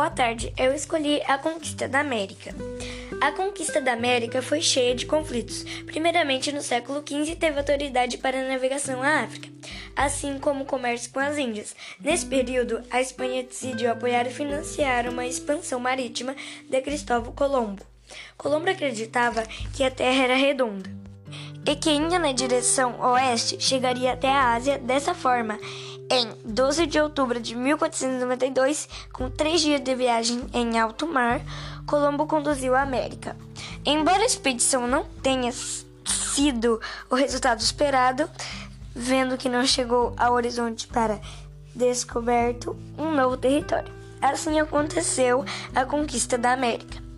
Boa tarde, eu escolhi a conquista da América. A conquista da América foi cheia de conflitos. Primeiramente, no século XV, teve autoridade para a navegação à África, assim como o comércio com as Índias. Nesse período, a Espanha decidiu apoiar e financiar uma expansão marítima de Cristóvão Colombo. Colombo acreditava que a Terra era redonda e que indo na direção oeste chegaria até a Ásia dessa forma. Em 12 de outubro de 1492, com três dias de viagem em alto mar, Colombo conduziu a América. Embora a expedição não tenha sido o resultado esperado, vendo que não chegou ao horizonte para descoberto um novo território. Assim aconteceu a conquista da América.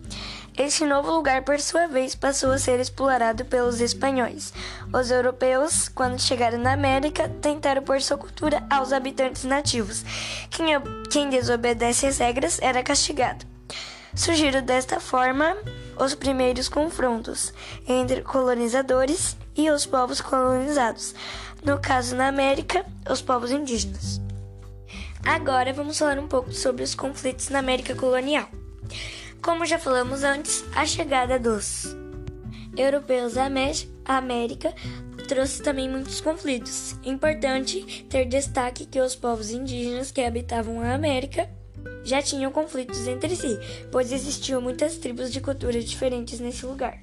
Este novo lugar, por sua vez, passou a ser explorado pelos espanhóis. Os europeus, quando chegaram na América, tentaram pôr sua cultura aos habitantes nativos. Quem, quem desobedece às regras era castigado. Surgiram desta forma os primeiros confrontos entre colonizadores e os povos colonizados. No caso, na América, os povos indígenas. Agora vamos falar um pouco sobre os conflitos na América colonial. Como já falamos antes, a chegada dos europeus à América trouxe também muitos conflitos. Importante ter destaque que os povos indígenas que habitavam a América já tinham conflitos entre si, pois existiam muitas tribos de culturas diferentes nesse lugar.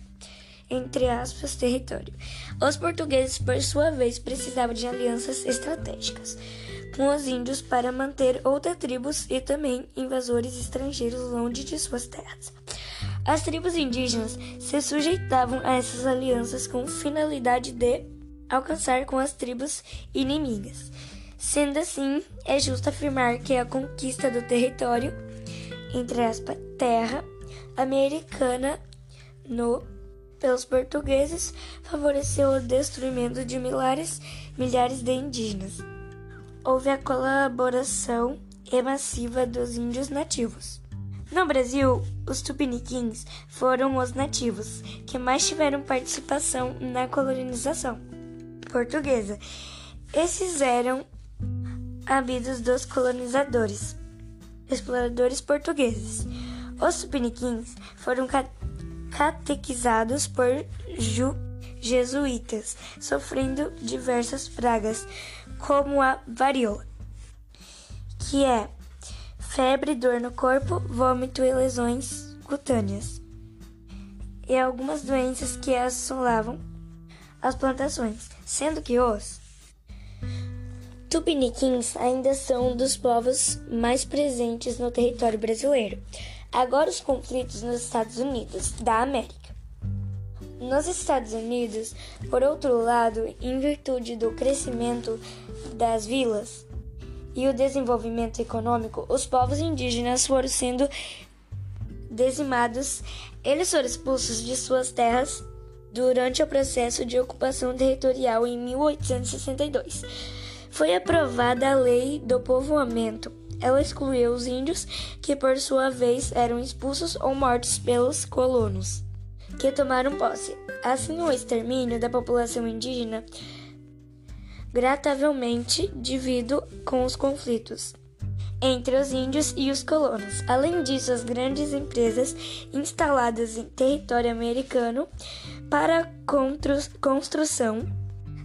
Entre aspas, território. Os portugueses, por sua vez, precisavam de alianças estratégicas com os índios para manter outras tribos e também invasores estrangeiros longe de suas terras. As tribos indígenas se sujeitavam a essas alianças com finalidade de alcançar com as tribos inimigas. Sendo assim, é justo afirmar que a conquista do território, entre aspas, terra americana no pelos portugueses favoreceu o destruimento de milhares, milhares de indígenas houve a colaboração massiva dos índios nativos. No Brasil, os tupiniquins foram os nativos que mais tiveram participação na colonização portuguesa. Esses eram habidos dos colonizadores, exploradores portugueses. Os tupiniquins foram catequizados por Ju jesuítas, sofrendo diversas pragas, como a varíola, que é febre, dor no corpo, vômito e lesões cutâneas, e algumas doenças que assolavam as plantações, sendo que os tupiniquins ainda são um dos povos mais presentes no território brasileiro. Agora os conflitos nos Estados Unidos da América. Nos Estados Unidos, por outro lado, em virtude do crescimento das vilas e o desenvolvimento econômico, os povos indígenas foram sendo dizimados. Eles foram expulsos de suas terras durante o processo de ocupação territorial em 1862. Foi aprovada a Lei do Povoamento. Ela excluiu os índios, que por sua vez eram expulsos ou mortos pelos colonos que tomaram posse. Assim, o extermínio da população indígena gratavelmente devido com os conflitos entre os índios e os colonos. Além disso, as grandes empresas instaladas em território americano para a construção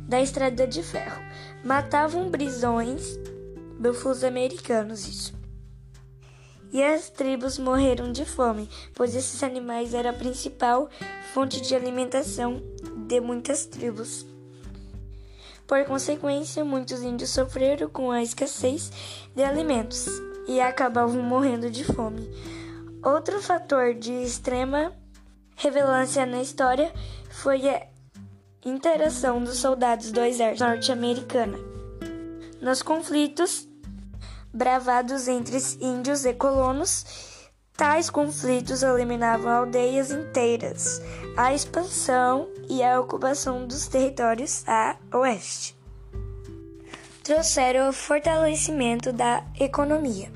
da estrada de ferro matavam brisões búfalos americanos. Isso e as tribos morreram de fome, pois esses animais eram a principal fonte de alimentação de muitas tribos. Por consequência, muitos índios sofreram com a escassez de alimentos e acabavam morrendo de fome. Outro fator de extrema relevância na história foi a interação dos soldados do exército norte-americano. Nos conflitos bravados entre índios e colonos. Tais conflitos eliminavam aldeias inteiras, a expansão e a ocupação dos territórios a oeste. Trouxeram o fortalecimento da economia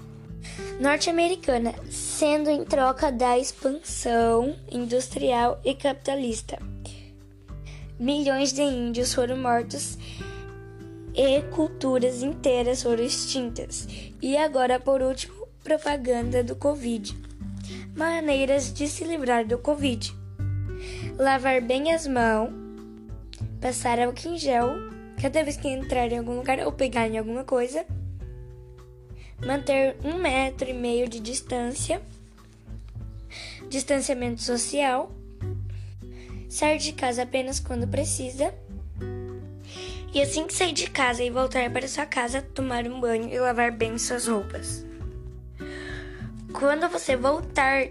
norte-americana, sendo em troca da expansão industrial e capitalista. Milhões de índios foram mortos e culturas inteiras foram extintas. E agora, por último, propaganda do Covid. Maneiras de se livrar do Covid: lavar bem as mãos, passar álcool em gel cada vez que entrar em algum lugar ou pegar em alguma coisa, manter um metro e meio de distância, distanciamento social, sair de casa apenas quando precisa. E assim que sair de casa e voltar para sua casa, tomar um banho e lavar bem suas roupas. Quando você voltar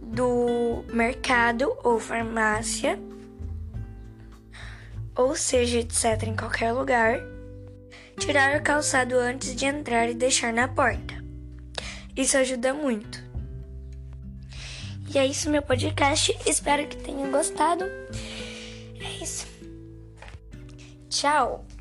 do mercado ou farmácia, ou seja, etc., em qualquer lugar, tirar o calçado antes de entrar e deixar na porta. Isso ajuda muito. E é isso, meu podcast. Espero que tenham gostado. É isso. Tchau!